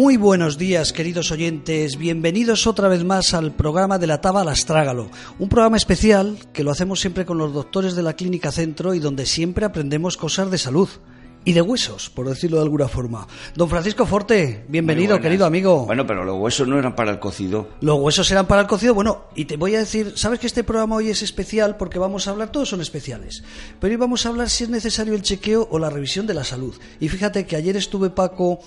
Muy buenos días, queridos oyentes. Bienvenidos otra vez más al programa de la Taba Astrágalo. Un programa especial que lo hacemos siempre con los doctores de la Clínica Centro y donde siempre aprendemos cosas de salud y de huesos, por decirlo de alguna forma. Don Francisco Forte, bienvenido, querido amigo. Bueno, pero los huesos no eran para el cocido. Los huesos eran para el cocido, bueno, y te voy a decir, sabes que este programa hoy es especial porque vamos a hablar, todos son especiales, pero hoy vamos a hablar si es necesario el chequeo o la revisión de la salud. Y fíjate que ayer estuve, Paco,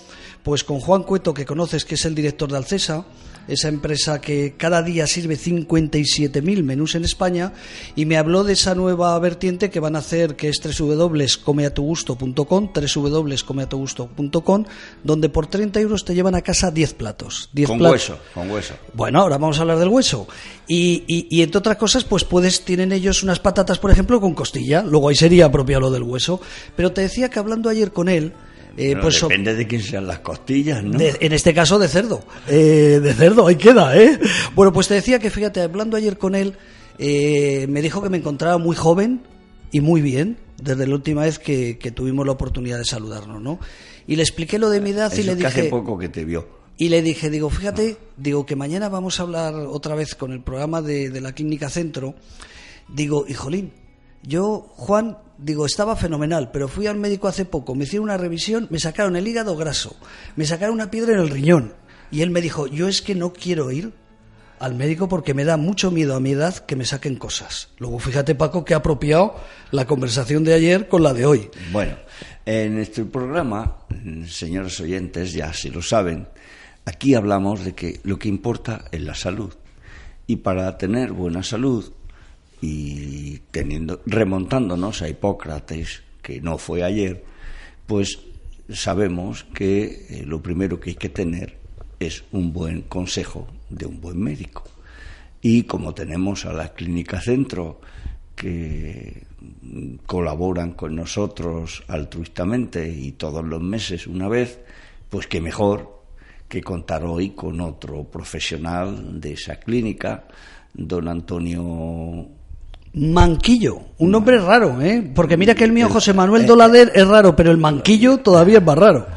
pues con Juan Cueto, que conoces, que es el director de Alcesa, esa empresa que cada día sirve 57.000 menús en España, y me habló de esa nueva vertiente que van a hacer, que es www.comeatugusto.com, www.comeatugusto.com, donde por 30 euros te llevan a casa 10 platos. 10 con platos. hueso, con hueso. Bueno, ahora vamos a hablar del hueso. Y, y, y, entre otras cosas, pues puedes, tienen ellos unas patatas, por ejemplo, con costilla, luego ahí sería apropiado lo del hueso. Pero te decía que hablando ayer con él, eh, pues depende de quién sean las costillas, ¿no? De, en este caso de cerdo. Eh, de cerdo, ahí queda, ¿eh? Bueno, pues te decía que, fíjate, hablando ayer con él, eh, me dijo que me encontraba muy joven y muy bien desde la última vez que, que tuvimos la oportunidad de saludarnos, ¿no? Y le expliqué lo de mi edad Eso y le dije... hace poco que te vio. Y le dije, digo, fíjate, digo que mañana vamos a hablar otra vez con el programa de, de la Clínica Centro. Digo, hijolín, yo, Juan, digo, estaba fenomenal, pero fui al médico hace poco, me hicieron una revisión, me sacaron el hígado graso, me sacaron una piedra en el riñón. Y él me dijo, yo es que no quiero ir al médico porque me da mucho miedo a mi edad que me saquen cosas. Luego fíjate, Paco, que ha apropiado la conversación de ayer con la de hoy. Bueno, en este programa, señores oyentes, ya si lo saben, aquí hablamos de que lo que importa es la salud. Y para tener buena salud y teniendo remontándonos a Hipócrates, que no fue ayer, pues sabemos que eh, lo primero que hay que tener es un buen consejo de un buen médico. Y como tenemos a la Clínica Centro que colaboran con nosotros altruistamente y todos los meses una vez, pues qué mejor que contar hoy con otro profesional de esa clínica, don Antonio Manquillo, un nombre raro, ¿eh? Porque mira que el mío José Manuel Dolader es raro, pero el Manquillo todavía es más raro.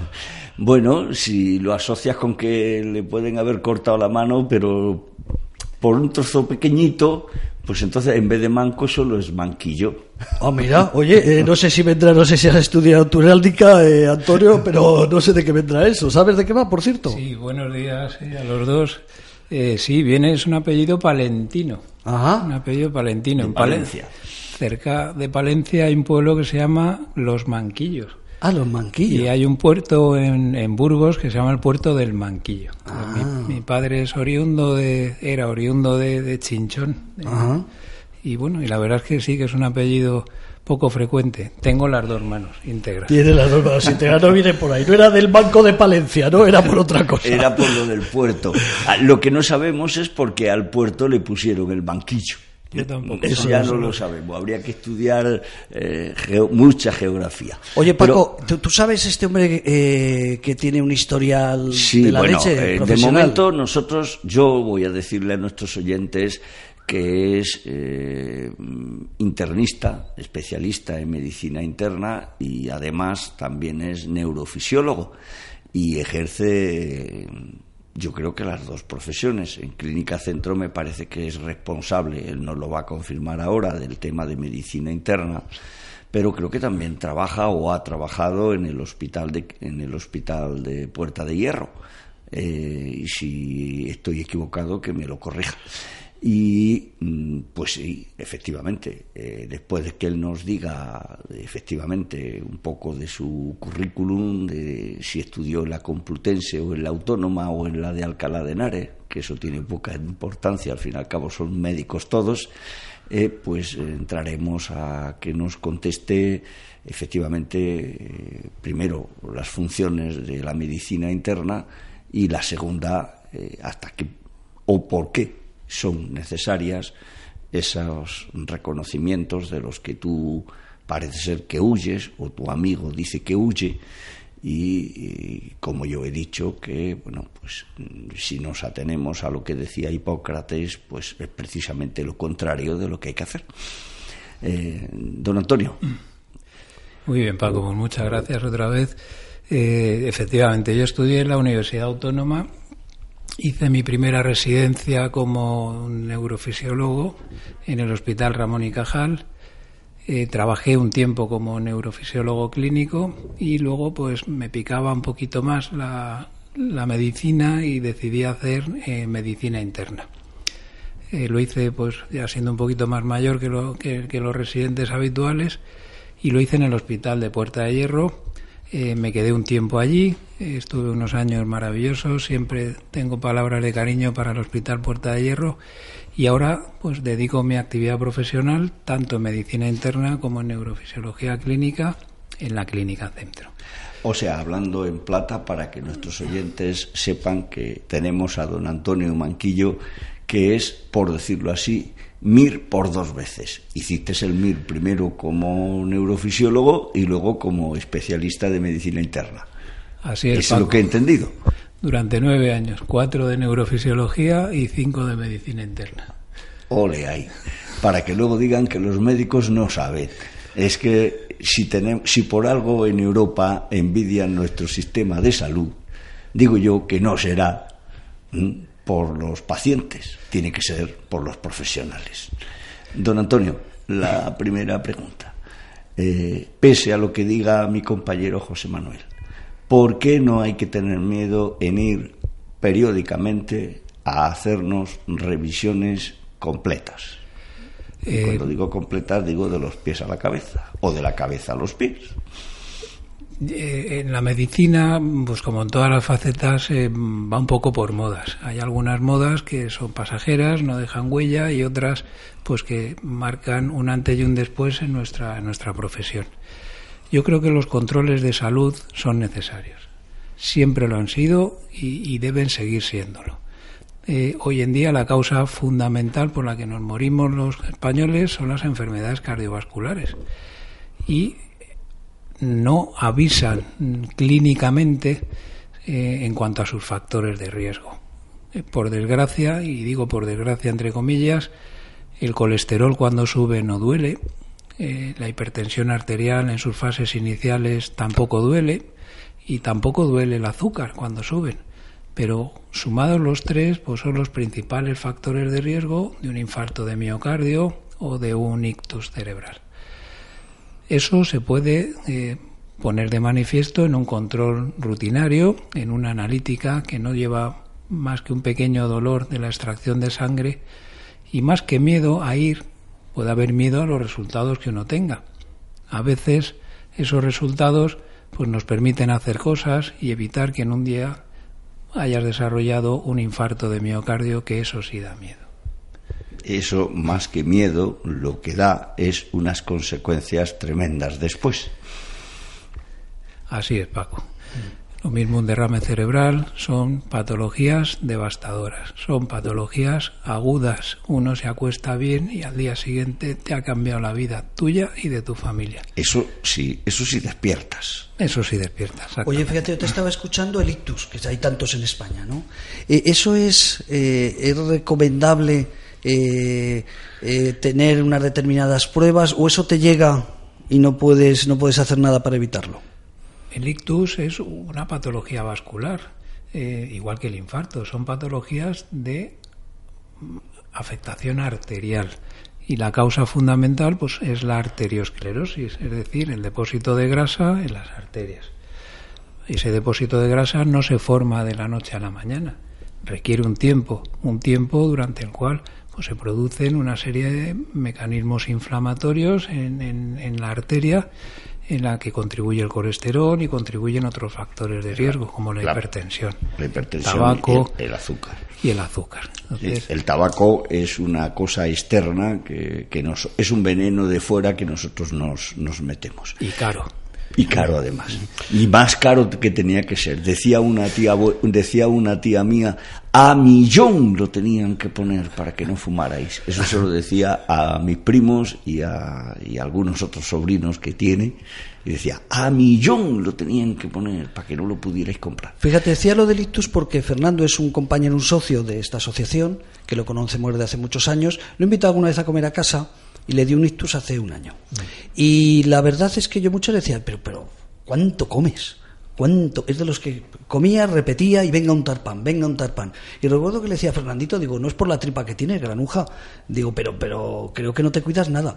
Bueno, si lo asocias con que le pueden haber cortado la mano, pero por un trozo pequeñito, pues entonces en vez de manco solo es manquillo. Ah, mira, oye, eh, no sé si vendrá, no sé si has estudiado tu heráldica, eh, Antonio, pero no sé de qué vendrá eso. ¿Sabes de qué va, por cierto? Sí, buenos días a los dos. Eh, sí, viene, es un apellido palentino. Ajá. Un apellido palentino. En en Palencia. Cerca de Palencia hay un pueblo que se llama Los Manquillos. Ah, los manquillos. Y hay un puerto en, en, Burgos que se llama el puerto del Manquillo. Ah. Mi, mi, padre es oriundo de, era oriundo de, de Chinchón. Ajá. Y bueno, y la verdad es que sí que es un apellido poco frecuente. Tengo las dos manos íntegras. Tiene las dos manos íntegras, no viene por ahí. No era del Banco de Palencia, ¿no? Era por otra cosa. Era por lo del puerto. Ah, Lo que no sabemos es por qué al puerto le pusieron el banquillo. Yo tampoco. Eso ya no lo sabemos. Habría que estudiar eh, geo, mucha geografía. Oye, Paco, Pero, ¿tú, sabes este hombre eh, que tiene un historial sí, de la bueno, leche? Eh, de momento, nosotros, yo voy a decirle a nuestros oyentes que es eh, internista, especialista en medicina interna y además también es neurofisiólogo y ejerce, yo creo que las dos profesiones. En Clínica Centro me parece que es responsable, él nos lo va a confirmar ahora, del tema de medicina interna pero creo que también trabaja o ha trabajado en el hospital de, en el hospital de Puerta de Hierro. Eh, y si estoy equivocado, que me lo corrija. Y mm, pues sí, efectivamente, eh, después de que él nos diga efectivamente un poco de su currículum, de si estudió en la Complutense o en la Autónoma o en la de Alcalá de Henares, que eso tiene poca importancia, al fin y al cabo son médicos todos, eh, pues entraremos a que nos conteste efectivamente eh, primero las funciones de la medicina interna y la segunda hasta qué o por qué son necesarias esos reconocimientos de los que tú parece ser que huyes o tu amigo dice que huye. Y, como yo he dicho que bueno pues si nos atenemos a lo que decía Hipócrates pues es precisamente lo contrario de lo que hay que hacer. Eh, don Antonio. Muy bien Paco pues muchas gracias otra vez. Eh, efectivamente yo estudié en la Universidad Autónoma Hice mi primera residencia como neurofisiólogo en el Hospital Ramón y Cajal. Eh, trabajé un tiempo como neurofisiólogo clínico y luego pues me picaba un poquito más la, medicina y decidí hacer eh, medicina interna. Eh, lo hice pues ya siendo un poquito más mayor que, lo, que los residentes habituales y lo hice en el Hospital de Puerta de Hierro eh, me quedé un tiempo allí, estuve unos años maravillosos, siempre tengo palabras de cariño para el Hospital Puerta de Hierro y ahora pues dedico mi actividad profesional tanto en medicina interna como en neurofisiología clínica en la clínica centro. O sea, hablando en plata para que nuestros oyentes sepan que tenemos a don Antonio Manquillo, que es, por decirlo así, MIR por dos veces. Hiciste el MIR primero como neurofisiólogo y luego como especialista de medicina interna. Así es. Es lo que he entendido. Durante nueve años, cuatro de neurofisiología y cinco de medicina interna. Ole ahí. Para que luego digan que los médicos no saben. Es que si, tenemos, si por algo en Europa envidian nuestro sistema de salud, digo yo que no será por los pacientes, tiene que ser por los profesionales. Don Antonio, la primera pregunta. Eh, pese a lo que diga mi compañero José Manuel, ¿por qué no hay que tener miedo en ir periódicamente a hacernos revisiones completas? Eh, cuando digo completas, digo de los pies a la cabeza o de la cabeza a los pies. Eh, en la medicina, pues como en todas las facetas, eh, va un poco por modas. Hay algunas modas que son pasajeras, no dejan huella, y otras, pues que marcan un antes y un después en nuestra, nuestra profesión. Yo creo que los controles de salud son necesarios. Siempre lo han sido y, deben seguir siéndolo. Eh, hoy en día la causa fundamental por la que nos morimos los españoles son las enfermedades cardiovasculares. Y no avisan clínicamente eh, en cuanto a sus factores de riesgo. Eh, por desgracia, y digo por desgracia entre comillas, el colesterol cuando sube no duele, eh, la hipertensión arterial en sus fases iniciales tampoco duele y tampoco duele el azúcar cuando suben. Pero sumados los tres, pues son los principales factores de riesgo de un infarto de miocardio o de un ictus cerebral. Eso se puede eh, poner de manifiesto en un control rutinario, en una analítica que no lleva más que un pequeño dolor de la extracción de sangre y más que miedo a ir, puede haber miedo a los resultados que uno tenga. A veces esos resultados pues nos permiten hacer cosas y evitar que en un día hayas desarrollado un infarto de miocardio, que eso sí da miedo eso más que miedo lo que da es unas consecuencias tremendas después. Así es, Paco. Lo mismo un derrame cerebral, son patologías devastadoras, son patologías agudas. Uno se acuesta bien y al día siguiente te ha cambiado la vida tuya y de tu familia. Eso sí, eso sí despiertas. Eso sí despiertas. Oye, fíjate, yo te estaba escuchando el ictus, que hay tantos en España, ¿no? Eh, ¿Eso es, eh, es recomendable? Eh, eh, tener unas determinadas pruebas o eso te llega y no puedes, no puedes hacer nada para evitarlo? El ictus es una patología vascular, eh, igual que el infarto. Son patologías de afectación arterial. Y la causa fundamental pues, es la arteriosclerosis, es decir, el depósito de grasa en las arterias. Ese depósito de grasa no se forma de la noche a la mañana, requiere un tiempo, un tiempo durante el cual pues se producen una serie de mecanismos inflamatorios en, en, la arteria en la que contribuye el colesterol y contribuyen otros factores de riesgo como la, hipertensión, la hipertensión, tabaco y el, azúcar y el azúcar. el tabaco es una cosa externa que, que nos, es un veneno de fuera que nosotros nos, nos metemos. Y caro. Y caro además. Y más caro que tenía que ser. Decía una tía, decía una tía mía, a millón lo tenían que poner para que no fumarais. Eso se lo decía a mis primos y a, algunos otros sobrinos que tiene. Y decía, a millón lo tenían que poner para que no lo pudierais comprar. Fíjate, decía lo del ictus porque Fernando es un compañero, un socio de esta asociación, que lo conocemos desde hace muchos años. Lo he invitado alguna vez a comer a casa y le di un ictus hace un año. Y la verdad es que yo muchos decía, pero, pero, ¿cuánto comes? ¿Cuánto? Es de los que comía, repetía y venga un tarpán, venga un tarpán. Y recuerdo que le decía a Fernandito, digo, no es por la tripa que tiene, granuja. Digo, pero, pero creo que no te cuidas nada.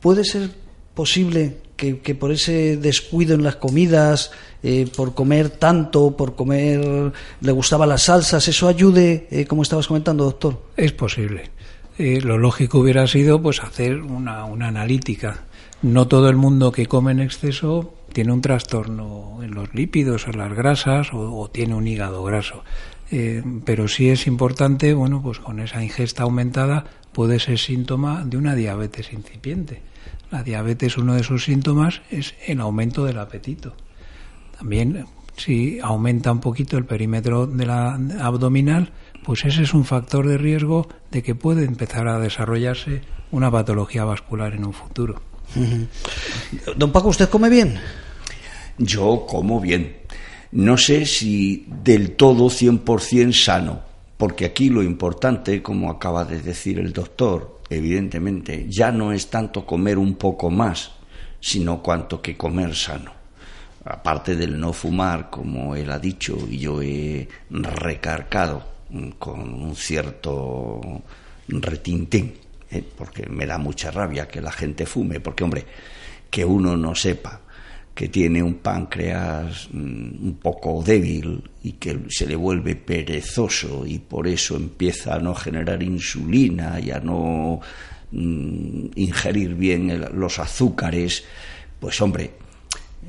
¿Puede ser posible que, por ese descuido en las comidas, eh, por comer tanto, por comer, le gustaban las salsas, eso ayude, eh, como estabas comentando, doctor? Es posible. Eh, lo lógico hubiera sido pues hacer una, una analítica. No todo el mundo que come en exceso tiene un trastorno en los lípidos, en las grasas o, tiene un hígado graso. Eh, pero sí es importante, bueno, pues con esa ingesta aumentada puede ser síntoma de una diabetes incipiente. La diabetes, uno de sus síntomas es el aumento del apetito. También, si aumenta un poquito el perímetro de la abdominal, pues ese es un factor de riesgo de que puede empezar a desarrollarse una patología vascular en un futuro. Don Paco, ¿usted come bien? Yo como bien. No sé si del todo 100% sano, porque aquí lo importante, como acaba de decir el doctor, evidentemente, ya no es tanto comer un poco más, sino cuanto que comer sano. Aparte del no fumar, como él ha dicho y yo he recargado con un cierto retintín, ¿eh? porque me da mucha rabia que la gente fume, porque hombre, que uno no sepa que tiene un páncreas mm, un poco débil y que se le vuelve perezoso y por eso empieza a no generar insulina y a no mm, ingerir bien los azúcares, pues hombre,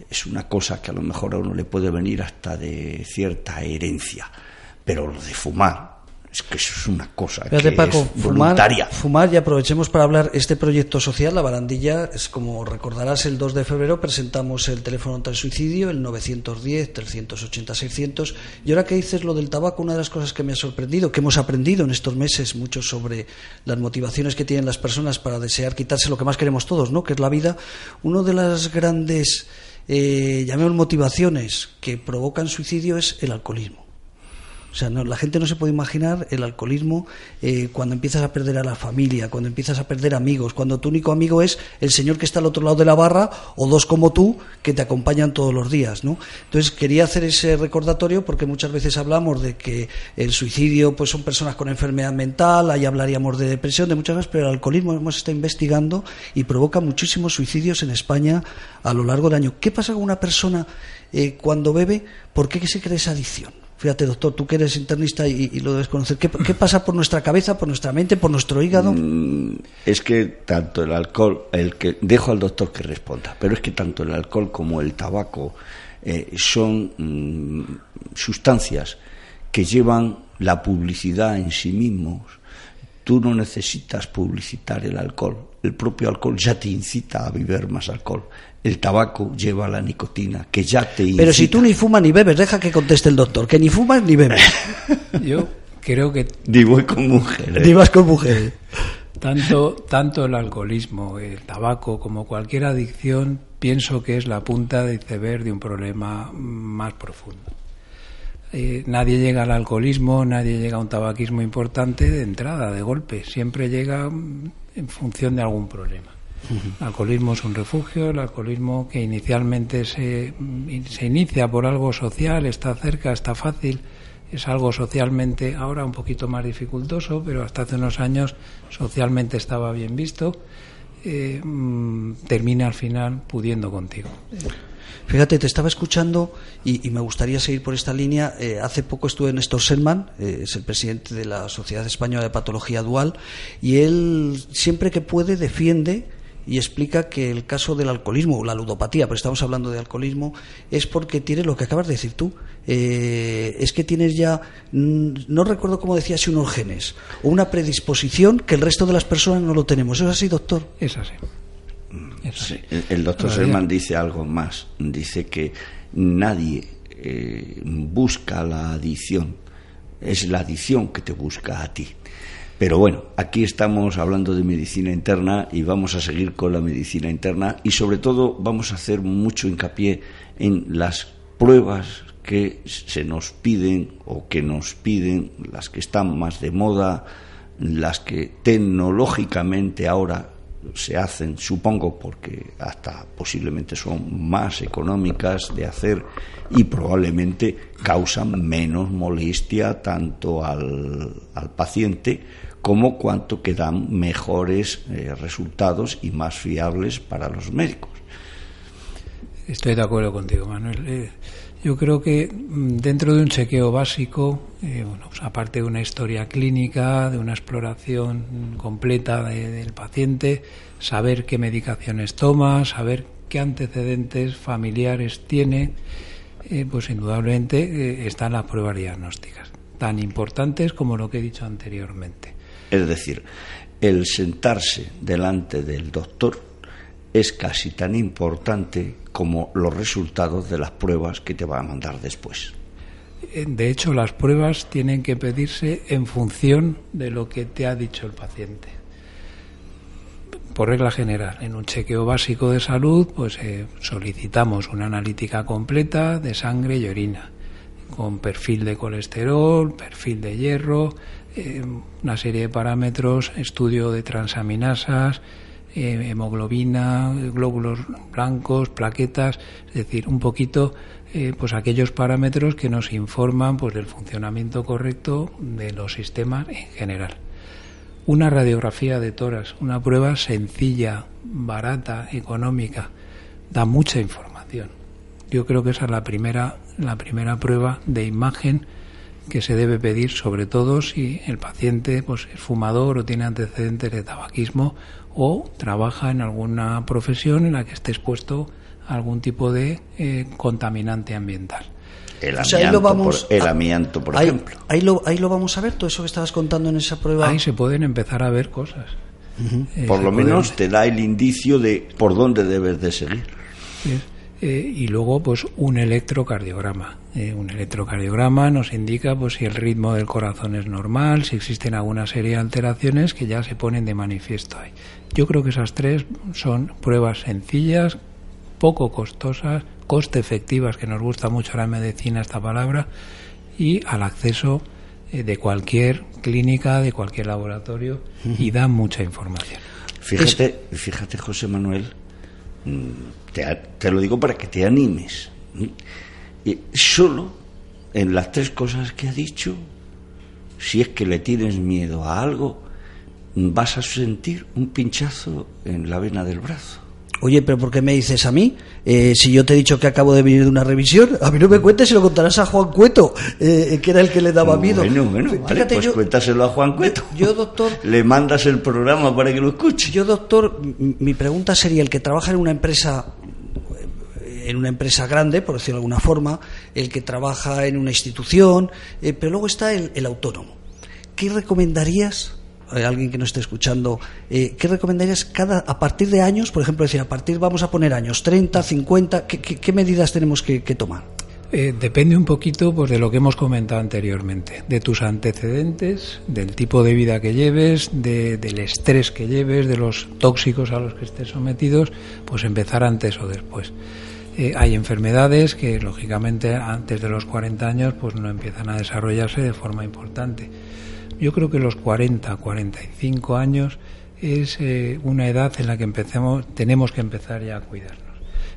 es una cosa que a lo mejor a uno le puede venir hasta de cierta herencia. Pero lo de fumar, es que eso es una cosa que es voluntaria. Fumar, y aprovechemos para hablar este proyecto social, La Barandilla, es como recordarás, el 2 de febrero presentamos el teléfono contra el suicidio, el 910-380-600. Y ahora que dices lo del tabaco, una de las cosas que me ha sorprendido, que hemos aprendido en estos meses mucho sobre las motivaciones que tienen las personas para desear quitarse lo que más queremos todos, ¿no? que es la vida, una de las grandes, eh, llamemos motivaciones que provocan suicidio es el alcoholismo. O sea, la gente no se puede imaginar el alcoholismo eh, cuando empiezas a perder a la familia, cuando empiezas a perder amigos, cuando tu único amigo es el señor que está al otro lado de la barra o dos como tú que te acompañan todos los días, ¿no? Entonces quería hacer ese recordatorio porque muchas veces hablamos de que el suicidio pues son personas con enfermedad mental, ahí hablaríamos de depresión, de muchas cosas, pero el alcoholismo hemos estado investigando y provoca muchísimos suicidios en España a lo largo del año. ¿Qué pasa con una persona eh, cuando bebe? ¿Por qué se crea esa adicción? Fíjate, doctor, tú que eres internista y, lo debes conocer. ¿Qué, pasa por nuestra cabeza, por nuestra mente, por nuestro hígado? Mm, es que tanto el alcohol, el que dejo al doctor que responda, pero es que tanto el alcohol como el tabaco eh, son mm, sustancias que llevan la publicidad en sí mismos. Tú no necesitas publicitar el alcohol. El propio alcohol ya te incita a beber más alcohol el tabaco lleva la nicotina, que ya te Pero si tú ni fumas ni bebes, deja que conteste el doctor, que ni fumas ni bebes. Yo creo que... Digo con mujeres. Divas con mujeres. Tanto, tanto el alcoholismo, el tabaco, como cualquier adicción, pienso que es la punta de iceberg de un problema más profundo. Eh, nadie llega al alcoholismo, nadie llega a un tabaquismo importante de entrada, de golpe. Siempre llega en función de algún problema. El alcoholismo es un refugio, el alcoholismo que inicialmente se, se inicia por algo social, está cerca, está fácil, es algo socialmente ahora un poquito más dificultoso, pero hasta hace unos años socialmente estaba bien visto, eh, mm, termina al final pudiendo contigo. Fíjate, te estaba escuchando y, me gustaría seguir por esta línea. Eh, hace poco estuve en Néstor Selman, eh, es el presidente de la Sociedad Española de Patología Dual, y él siempre que puede defiende y explica que el caso del alcoholismo o la ludopatía, pero estamos hablando de alcoholismo, es porque tiene lo que acabas de decir tú. Eh, es que tienes ya, mm, no recuerdo cómo decía, si unos genes o una predisposición que el resto de las personas no lo tenemos. ¿Es así, doctor? Es así. El doctor Selman dice algo más. Dice que nadie eh, busca la adicción, es la adicción que te busca a ti. Pero bueno, aquí estamos hablando de medicina interna y vamos a seguir con la medicina interna y sobre todo vamos a hacer mucho hincapié en las pruebas que se nos piden o que nos piden, las que están más de moda, las que tecnológicamente ahora se hacen, supongo, porque hasta posiblemente son más económicas de hacer y probablemente causan menos molestia tanto al, al paciente como cuanto que dan mejores eh, resultados y más fiables para los médicos. Estoy de acuerdo contigo, Manuel. Eh, yo creo que mm, dentro de un chequeo básico, eh, pues aparte de una historia clínica, de una exploración completa del paciente, saber qué medicaciones toma, saber qué antecedentes familiares tiene, pues indudablemente están las pruebas diagnósticas, tan importantes como lo que he dicho anteriormente. Es decir, el sentarse delante del doctor es casi tan importante como los resultados de las pruebas que te va a mandar después. Eh, de hecho, las pruebas tienen que pedirse en función de lo que te ha dicho el paciente. Por regla general, en un chequeo básico de salud, pues eh, solicitamos una analítica completa de sangre y orina, con perfil de colesterol, perfil de hierro, eh, una serie de parámetros, estudio de transaminasas, eh, hemoglobina, glóbulos blancos, plaquetas, es decir, un poquito eh, pues aquellos parámetros que nos informan pues del funcionamiento correcto de los sistemas en general. Una radiografía de toras, una prueba sencilla, barata, económica, da mucha información. Yo creo que esa es la primera, la primera prueba de imagen que se debe pedir sobre todo si el paciente pues, es fumador o tiene antecedentes de tabaquismo o trabaja en alguna profesión en la que esté expuesto a algún tipo de eh, contaminante ambiental. El amianto, por, el amianto, por ejemplo. Ahí lo, ahí lo vamos a ver, todo eso que estabas contando en esa prueba. Ahí se pueden empezar a ver cosas. Eh, por lo menos te da el indicio de por dónde debes de seguir. Eh, y luego pues un electrocardiograma. Eh, un electrocardiograma nos indica pues si el ritmo del corazón es normal, si existen alguna serie de alteraciones que ya se ponen de manifiesto ahí. Yo creo que esas tres son pruebas sencillas, poco costosas, coste efectivas, que nos gusta mucho la medicina esta palabra, y al acceso eh, de cualquier clínica, de cualquier laboratorio, y dan mucha información. Fíjate, fíjate José Manuel, Mm, te, lo digo para que te animes. Solo en las tres cosas que ha dicho, si es que le tienes miedo a algo, vas a sentir un pinchazo en la vena del brazo. Oye, pero ¿por qué me dices a mí? Eh, si yo te he dicho que acabo de venir de una revisión, a mí no me cuentes y lo contarás a Juan Cueto, eh, que era el que le daba miedo. Bueno, bueno, vale, pues cuéntaselo a Juan Cueto. Yo, doctor... le mandas el programa para que lo escuche. Yo, doctor, mi pregunta sería, el que trabaja en una empresa en una empresa grande, por decirlo de alguna forma, el que trabaja en una institución, eh, pero luego está el, el autónomo. ¿Qué recomendarías alguien que nos esté escuchando, eh, ¿qué recomendarías cada, a partir de años, por ejemplo, decir, a partir vamos a poner años, 30, 50, ¿qué, medidas tenemos que, tomar? Eh, depende un poquito pues, de lo que hemos comentado anteriormente, de tus antecedentes, del tipo de vida que lleves, del estrés que lleves, de los tóxicos a los que estés sometidos, pues empezar antes o después. Eh, hay enfermedades que, lógicamente, antes de los 40 años, pues no empiezan a desarrollarse de forma importante yo creo que los 40, 45 años es eh, una edad en la que empecemos, tenemos que empezar ya a cuidarnos.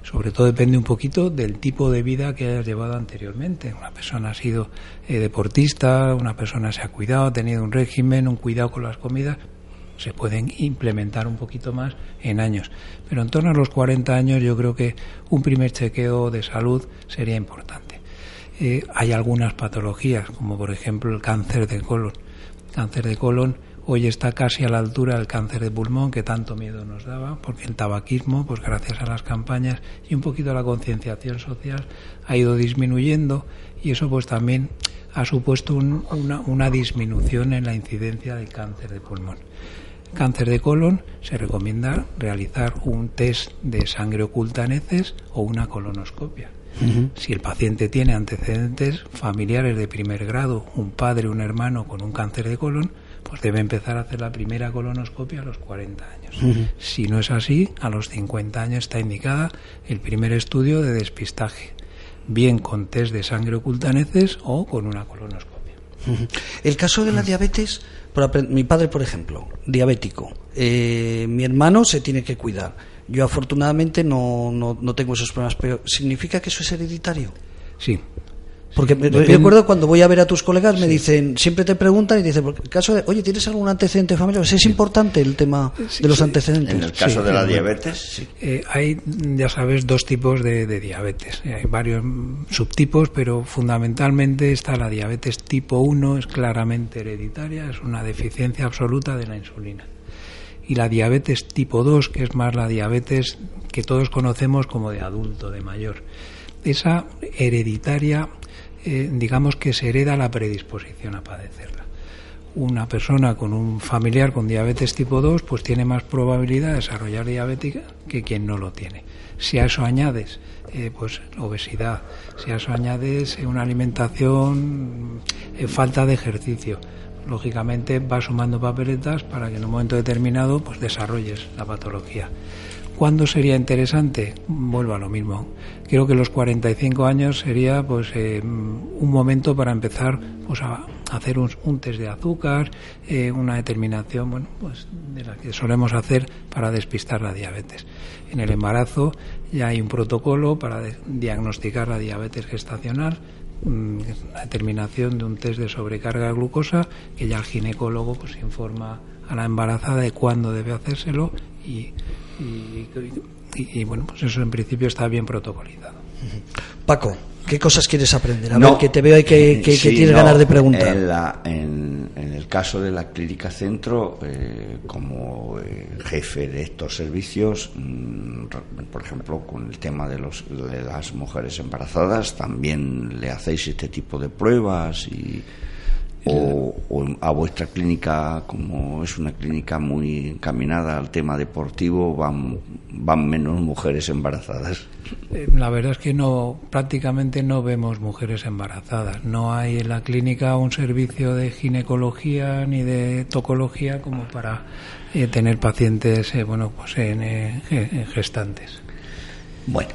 Sobre todo depende un poquito del tipo de vida que hayas llevado anteriormente. Una persona ha sido eh, deportista, una persona se ha cuidado, ha tenido un régimen, un cuidado con las comidas. se pueden implementar un poquito más en años. Pero en torno a los 40 años yo creo que un primer chequeo de salud sería importante. Eh, hay algunas patologías, como por ejemplo el cáncer de colon. Cáncer de colon hoy está casi a la altura del cáncer de pulmón que tanto miedo nos daba, porque el tabaquismo, pues gracias a las campañas y un poquito a la concienciación social, ha ido disminuyendo y eso pues también ha supuesto una, una disminución en la incidencia del cáncer de pulmón. Cáncer de colon se recomienda realizar un test de sangre oculta en heces o una colonoscopia. Si el paciente tiene antecedentes familiares de primer grado, un padre, un hermano con un cáncer de colon, pues debe empezar a hacer la primera colonoscopia a los 40 años. Si no es así, a los 50 años está indicada el primer estudio de despistaje, bien con test de sangre oculta en heces o con una colonoscopia. El caso de la diabetes, mi padre, por ejemplo, diabético, eh, mi hermano se tiene que cuidar. Yo afortunadamente no, no, no tengo esos problemas, pero ¿significa que eso es hereditario? Sí, porque me recuerdo cuando voy a ver a tus colegas, me dicen, siempre te preguntan y dicen, por caso de, oye, ¿tienes algún antecedente familiar? ¿Es importante el tema de los antecedentes? En el caso de la diabetes, eh, hay, ya sabes, dos tipos de, diabetes. Hay varios subtipos, pero fundamentalmente está la diabetes tipo 1, es claramente hereditaria, es una deficiencia absoluta de la insulina. Y la diabetes tipo 2, que es más la diabetes que todos conocemos como de adulto, de mayor. Esa hereditaria eh, digamos que se hereda la predisposición a padecerla. Una persona con un familiar con diabetes tipo 2 pues tiene más probabilidad de desarrollar diabetes que quien no lo tiene. Si a eso añades eh, pues obesidad, si a eso añades eh, una alimentación, falta de ejercicio, lógicamente va sumando papeletas para que en un momento determinado pues desarrolles la patología. ¿Cuándo sería interesante? Vuelvo a lo mismo. Creo que los 45 años sería pues eh, un momento para empezar pues, a hacer un, test de azúcar, eh, una determinación bueno, pues, de la que solemos hacer para despistar la diabetes. En el embarazo ya hay un protocolo para diagnosticar la diabetes gestacional, la determinación de un test de sobrecarga de glucosa que ya el ginecólogo pues informa a la embarazada de cuándo debe hacérselo y y, bueno, pues eso en principio está bien protocolizado. Paco, ¿qué cosas quieres aprender? A ver, que te veo y que, que, tienes ganas de preguntar. En, el caso de la Clínica Centro, eh, como eh, jefe de estos servicios, mm, por ejemplo, con el tema de, los, de las mujeres embarazadas, también le hacéis este tipo de pruebas y o, a vuestra clínica, como es una clínica muy encaminada al tema deportivo, van, van menos mujeres embarazadas? Eh, la verdad es que no, prácticamente no vemos mujeres embarazadas. No hay en la clínica un servicio de ginecología ni de tocología como para eh, tener pacientes, eh, bueno, pues en gestantes. Bueno,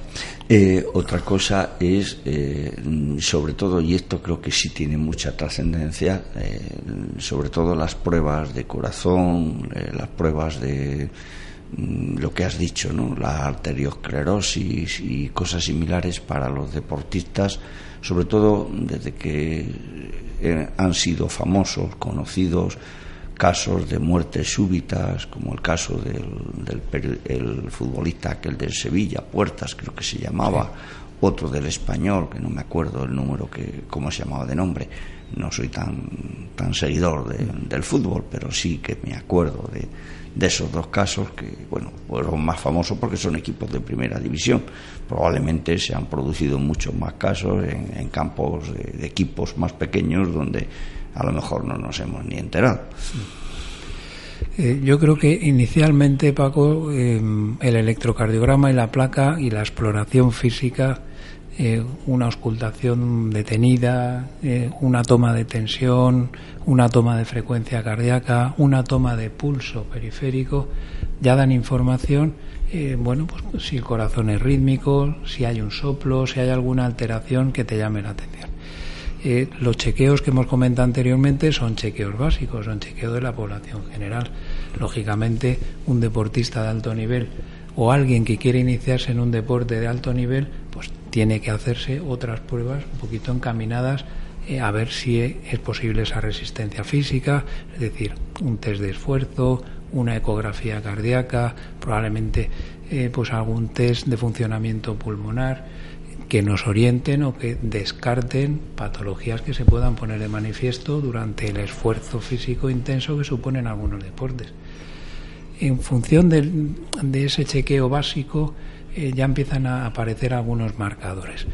eh, otra cosa es, eh, sobre todo, y esto creo que sí tiene mucha trascendencia, eh, sobre todo las pruebas de corazón, las pruebas de mm, lo que has dicho, ¿no? la arteriosclerosis y cosas similares para los deportistas, sobre todo desde que han sido famosos, conocidos, casos de muertes súbitas, como el caso del, del futbolista aquel del Sevilla, Puertas creo que se llamaba, otro del español, que no me acuerdo el número, que cómo se llamaba de nombre. No soy tan, tan seguidor del fútbol, pero sí que me acuerdo de, de esos dos casos que, bueno, fueron más famosos porque son equipos de primera división. Probablemente se han producido muchos más casos en, campos de, equipos más pequeños donde a lo mejor no nos hemos ni enterado. Eh, yo creo que inicialmente, Paco, em, el electrocardiograma y la placa y la exploración física, eh, una auscultación detenida, eh, una toma de tensión, una toma de frecuencia cardíaca, una toma de pulso periférico, ya dan información, bueno, pues si el corazón es rítmico, si hay un soplo, si hay alguna alteración que te llame la atención. Eh, los chequeos que hemos comentado anteriormente son chequeos básicos, son chequeos de la población general. Lógicamente, un deportista de alto nivel o alguien que quiere iniciarse en un deporte de alto nivel, pues tiene que hacerse otras pruebas un poquito encaminadas eh, a ver si es posible esa resistencia física, es decir, un test de esfuerzo, una ecografía cardíaca, probablemente eh, pues algún test de funcionamiento pulmonar que nos orienten o que descarten patologías que se puedan poner de manifiesto durante el esfuerzo físico intenso que suponen algunos deportes. En función de ese chequeo básico eh, ya empiezan a aparecer algunos marcadores.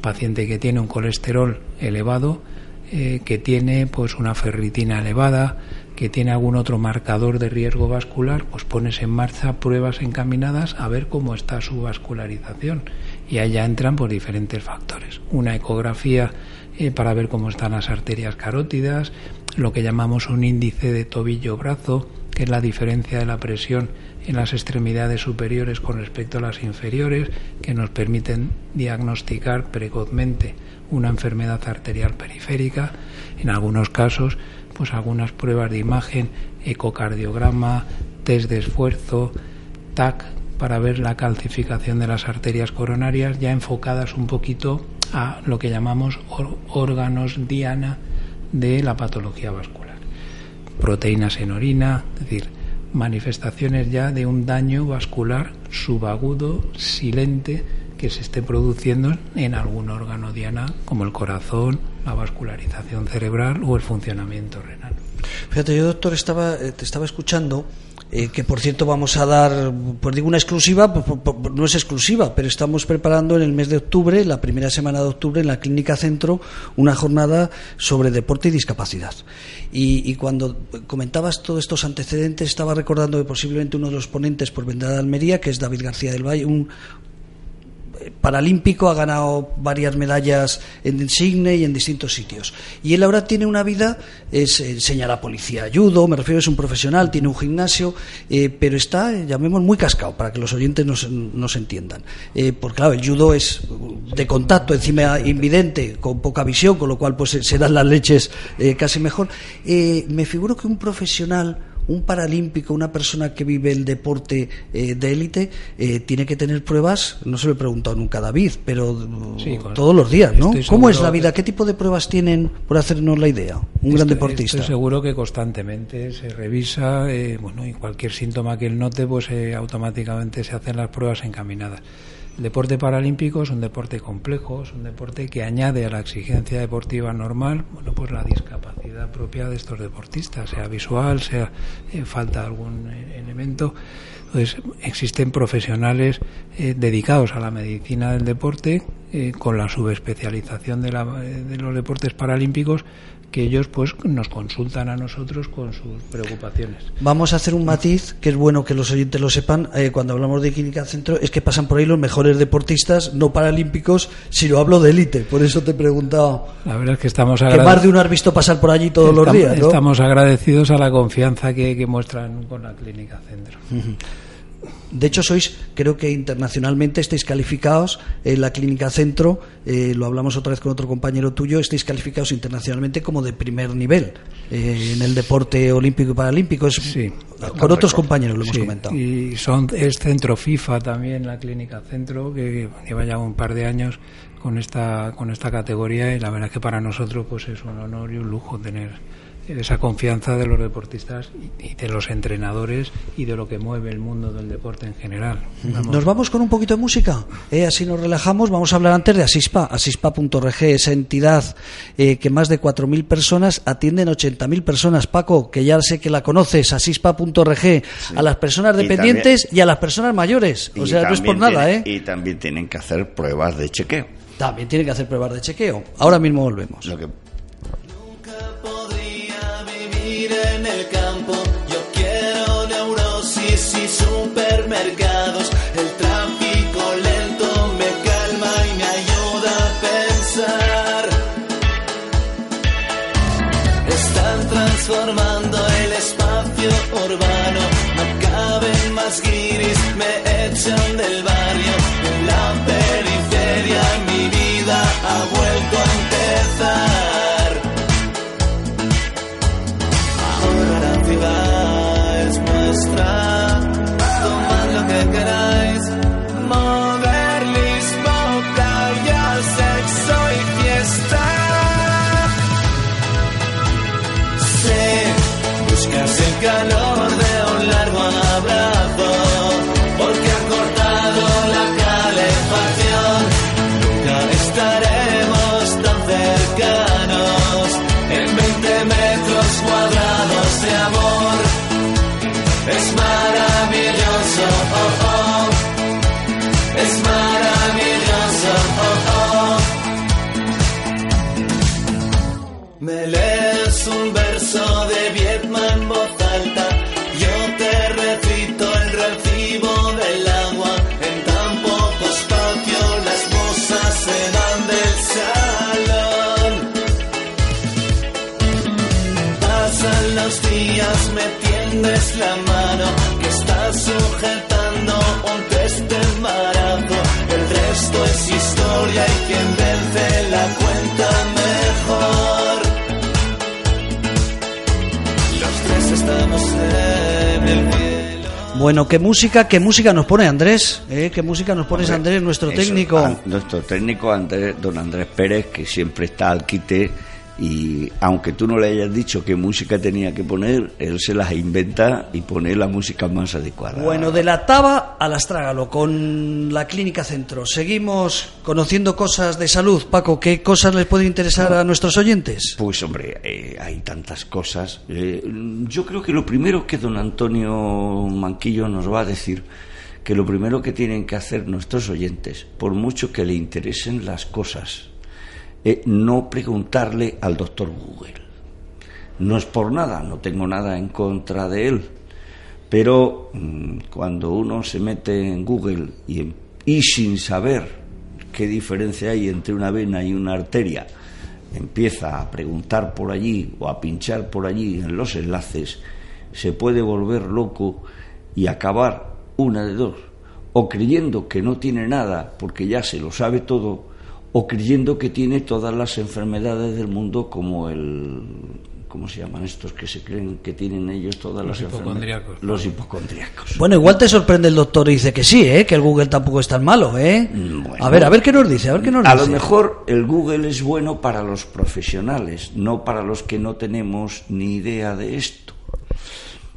Paciente que tiene un colesterol elevado, eh, que tiene pues una ferritina elevada, que tiene algún otro marcador de riesgo vascular, pues pones en marcha pruebas encaminadas a ver cómo está su vascularización. Y ya entran por diferentes factores. Una ecografía eh, para ver cómo están las arterias carótidas, lo que llamamos un índice de tobillo-brazo, que es la diferencia de la presión en las extremidades superiores con respecto a las inferiores, que nos permiten diagnosticar precozmente una enfermedad arterial periférica, en algunos casos, pues algunas pruebas de imagen, ecocardiograma, test de esfuerzo, TAC, para ver la calcificación de las arterias coronarias, ya enfocadas un poquito a lo que llamamos órganos diana de la patología vascular. Proteínas en orina, es decir, manifestaciones ya de un daño vascular subagudo, silente, que se esté produciendo en algún órgano diana como el corazón, la vascularización cerebral o el funcionamiento renal. Fíjate, yo doctor estaba, eh, te estaba escuchando eh, que por cierto vamos a dar, pues digo una exclusiva, pues, pues, pues, no es exclusiva, pero estamos preparando en el mes de octubre, la primera semana de octubre, en la Clínica Centro, una jornada sobre deporte y discapacidad. Y, cuando comentabas todos estos antecedentes, estaba recordando que posiblemente uno de los ponentes por vendrá de Almería, que es David García del Valle, un, paralímpico, ha ganado varias medallas en Signe y en distintos sitios. Y él ahora tiene una vida, es, enseña a la policía ayudo, me refiero, es un profesional, tiene un gimnasio, eh, pero está, llamemos, muy cascado para que los oyentes nos, nos entiendan. Eh, porque claro, el judo es de contacto, encima invidente, con poca visión, con lo cual pues se dan las leches eh, casi mejor. me figuro que un profesional un paralímpico, una persona que vive el deporte eh, de élite, eh, tiene que tener pruebas, no se lo he preguntado nunca a David, pero todos los días, ¿no? ¿Cómo es la vida? ¿Qué tipo de pruebas tienen, por hacernos la idea, un gran deportista? Estoy seguro que constantemente se revisa, eh, bueno, y cualquier síntoma que él note, pues automáticamente se hacen las pruebas encaminadas. Deporte paralímpico es un deporte complejo, es un deporte que añade a la exigencia deportiva normal, bueno, pues la discapacidad propia de estos deportistas, sea visual, sea eh, falta algún eh, elemento. Entonces, existen profesionales eh, dedicados a la medicina del deporte, con la subespecialización de los deportes paralímpicos, que ellos pues nos consultan a nosotros con sus preocupaciones. Vamos a hacer un matiz que es bueno que los oyentes lo sepan. Eh, cuando hablamos de clínica centro es que pasan por ahí los mejores deportistas no paralímpicos sino hablo de élite. Por eso te he preguntado. La verdad es que estamos que más de uno has visto pasar por allí todos los días estamos agradecidos a la confianza que, muestran con la clínica centro de hecho, sois, creo que internacionalmente estáis calificados en la Clínica Centro, eh, lo hablamos otra vez con otro compañero tuyo, estáis calificados internacionalmente como de primer nivel eh, en el deporte olímpico y paralímpico. sí, con otros compañeros lo hemos comentado. Y son, es Centro FIFA también, la Clínica Centro, que lleva ya un par de años con esta, con esta categoría y la verdad es que para nosotros pues es un honor y un lujo tener esa confianza de los deportistas y de los entrenadores y de lo que mueve el mundo del deporte en general. Nos vamos con un poquito de música, eh, así nos relajamos. Vamos a hablar antes de Asispa, asispa.org, esa entidad eh, que más de 4.000 personas atienden 80.000 personas. Paco, que ya sé que la conoces, asispa.org, a las personas dependientes y, a las personas mayores. O sea, no es por nada, ¿eh? Y también tienen que hacer pruebas de chequeo. También tienen que hacer pruebas de chequeo. Ahora mismo volvemos. Lo que supermercados. El tráfico lento me calma y me ayuda a pensar. Están transformando el espacio urbano. No caben más guiris, me echan del barrio. En la periferia mi vida ha vuelto a tiendes la mano que estás sujetando un test de embarazo. El resto es historia y quien vence la cuenta mejor. Los tres estamos en el cielo. Bueno, ¿qué música, qué música nos pone Andrés? ¿Eh? ¿Qué música nos pone Andrés, nuestro Eso, técnico? a- nuestro técnico, Andrés, don Andrés Pérez, que siempre está al quite y aunque tú no le hayas dicho qué música tenía que poner, él se las inventa y pone la música más adecuada. Bueno, de la Taba al Astrágalo, con la Clínica Centro. Seguimos conociendo cosas de salud. Paco, ¿qué cosas les puede interesar a nuestros oyentes? Pues hombre, eh, hay tantas cosas. Eh, yo creo que lo primero que don Antonio Manquillo nos va a decir, que lo primero que tienen que hacer nuestros oyentes, por mucho que le interesen las cosas, no preguntarle al doctor Google. No es por nada, no tengo nada en contra de él, pero mm, cuando uno se mete en Google y, y sin saber qué diferencia hay entre una vena y una arteria, empieza a preguntar por allí o a pinchar por allí en los enlaces, se puede volver loco y acabar una de dos, o creyendo que no tiene nada porque ya se lo sabe todo, o creyendo que tiene todas las enfermedades del mundo como el ¿cómo se llaman estos que se creen que tienen ellos todas Los las enfermedades? hipocondríacos. Los hipocondríacos. Bueno, igual te sorprende el doctor y dice que sí, ¿eh? que el Google tampoco es tan malo. ¿eh? Bueno. A ver, a ver qué nos dice, a ver qué nos A dice. lo mejor el Google es bueno para los profesionales, no para los que no tenemos ni idea de esto.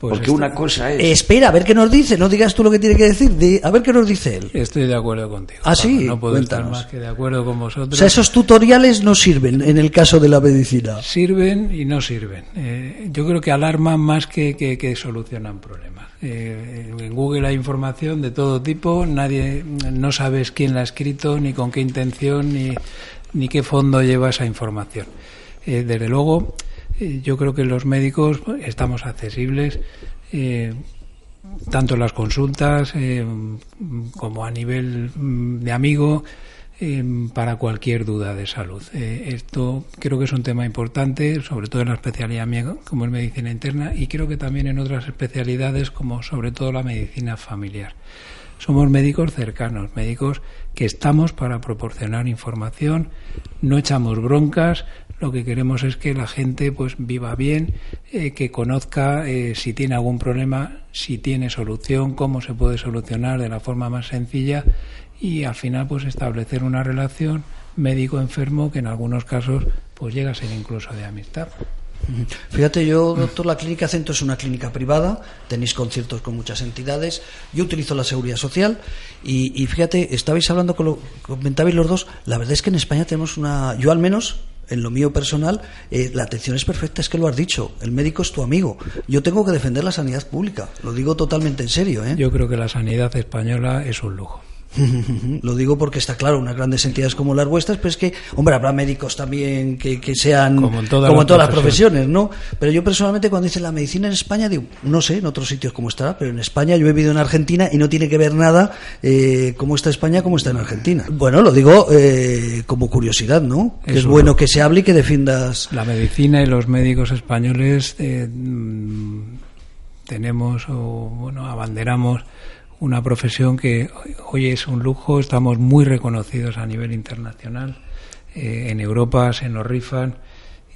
Pues Porque una cosa es... Espera, a ver qué nos dice, no digas tú lo que tiene que decir, di- a ver qué nos dice él. Estoy de acuerdo contigo. Ah, sí, No puedo estar más que de acuerdo con vosotros. O sea, esos tutoriales no sirven en el caso de la medicina. Sirven y no sirven. Eh, yo creo que alarman más que, que- que solucionan problemas. Eh, en Google hay información de todo tipo, nadie, no sabes quién la ha escrito, ni con qué intención, ni, ni qué fondo lleva esa información. Eh, desde luego, eh, yo creo que los médicos estamos accesibles. eh, tanto en las consultas eh, como a nivel mm, de amigo para cualquier duda de salud. Esto creo que es un tema importante, sobre todo en la especialidad mía como es medicina interna y creo que también en otras especialidades como sobre todo la medicina familiar. Somos médicos cercanos, médicos que estamos para proporcionar información, no echamos broncas, lo que queremos es que la gente pues viva bien, eh, que conozca eh, si tiene algún problema, si tiene solución, cómo se puede solucionar de la forma más sencilla y al final pues establecer una relación médico-enfermo que en algunos casos pues llega a ser incluso de amistad. Fíjate, yo, doctor, la Clínica Centro es una clínica privada, tenéis conciertos con muchas entidades, yo utilizo la seguridad social y, y fíjate, estabais hablando, con lo, comentabais los dos, la verdad es que en España tenemos una, yo al menos, en lo mío personal, eh, la atención es perfecta, es que lo has dicho, el médico es tu amigo. Yo tengo que defender la sanidad pública, lo digo totalmente en serio, ¿eh? Yo creo que la sanidad española es un lujo. Lo digo porque está claro, unas grandes entidades como las vuestras, pero es que, hombre, habrá médicos también que, que sean Como en todas como las en todas las profesiones. ¿no? Pero yo personalmente cuando dice la medicina en España, digo, no sé en otros sitios cómo estará, pero en España yo he vivido en Argentina y no tiene que ver nada eh, cómo está España como está en Argentina. Bueno, lo digo eh, como curiosidad, ¿no? Que es bueno que se hable y que defiendas. La medicina y los médicos españoles eh, mm, tenemos o bueno abanderamos una profesión que hoy es un lujo, estamos muy reconocidos a nivel internacional, eh, en Europa se nos rifan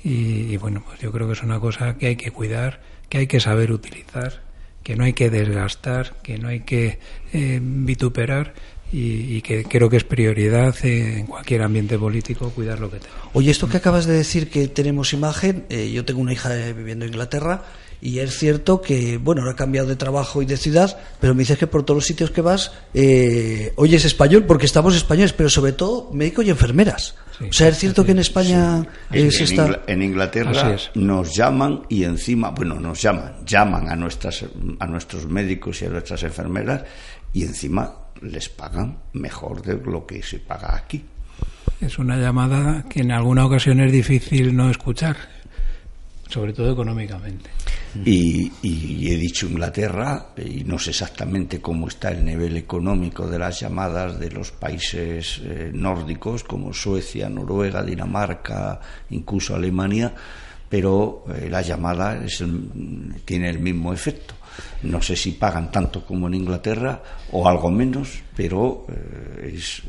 y, bueno, pues yo creo que es una cosa que hay que cuidar, que hay que saber utilizar, que no hay que desgastar, que no hay que eh, vituperar y, que creo que es prioridad en cualquier ambiente político cuidar lo que tenemos. Oye, esto que acabas de decir que tenemos imagen, eh, yo tengo una hija eh, viviendo en Inglaterra y es cierto que, bueno, ahora he cambiado de trabajo y de ciudad, pero me dices que por todos los sitios que vas eh, oyes español porque estamos españoles, pero sobre todo médicos y enfermeras. Sí, o sea, es cierto que en es, España En, es en en Inglaterra nos llaman y encima, bueno, nos llaman, llaman a nuestras a nuestros médicos y a nuestras enfermeras y encima les pagan mejor de lo que se paga aquí. Es una llamada que en alguna ocasión es difícil no escuchar. sobre todo económicamente. Y, y, he dicho Inglaterra, y no sé exactamente cómo está el nivel económico de las llamadas de los países eh, nórdicos como Suecia, Noruega, Dinamarca, incluso Alemania, pero eh, la llamada es tiene el mismo efecto. No sé si pagan tanto como en Inglaterra o algo menos, pero eh, es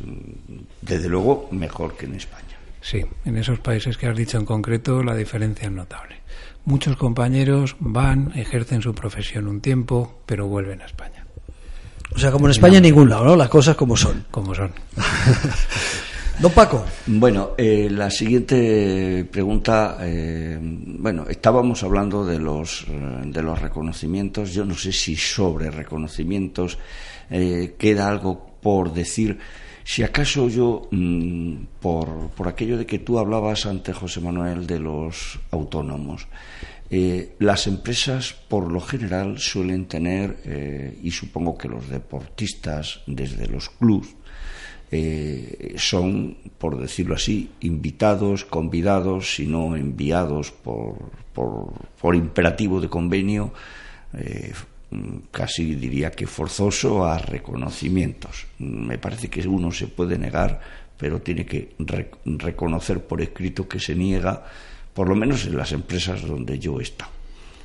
desde luego mejor que en España. Sí, en esos países que has dicho en concreto la diferencia es notable. Muchos compañeros van, ejercen su profesión un tiempo, pero vuelven a España. O sea, como en España en ningún lado, ¿no? Las cosas como son. Como son. Don Paco. Bueno, eh, la siguiente pregunta, eh, bueno, estábamos hablando de los, eh, de los reconocimientos. Yo no sé si sobre reconocimientos queda algo por decir. Si acaso yo, mm, por, por aquello de que tú hablabas antes, José Manuel, de los autónomos, las empresas por lo general suelen tener, y supongo que los deportistas desde los clubs, eh, son, por decirlo así, invitados, convidados, si no enviados por, por, imperativo de convenio, eh, casi diría que forzoso a reconocimientos. Me parece que uno se puede negar, pero tiene que reconocer por escrito que se niega, por lo menos en las empresas donde yo he estado.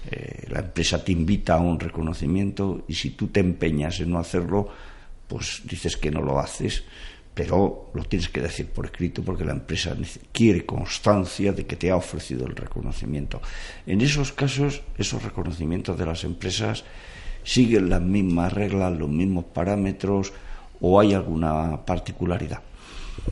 Eh, la empresa te invita a un reconocimiento y si tú te empeñas en no hacerlo, pues dices que no lo haces pero lo tienes que decir por escrito porque la empresa quiere constancia de que te ha ofrecido el reconocimiento. En esos casos, esos reconocimientos de las empresas siguen las mismas reglas, los mismos parámetros o hay alguna particularidad.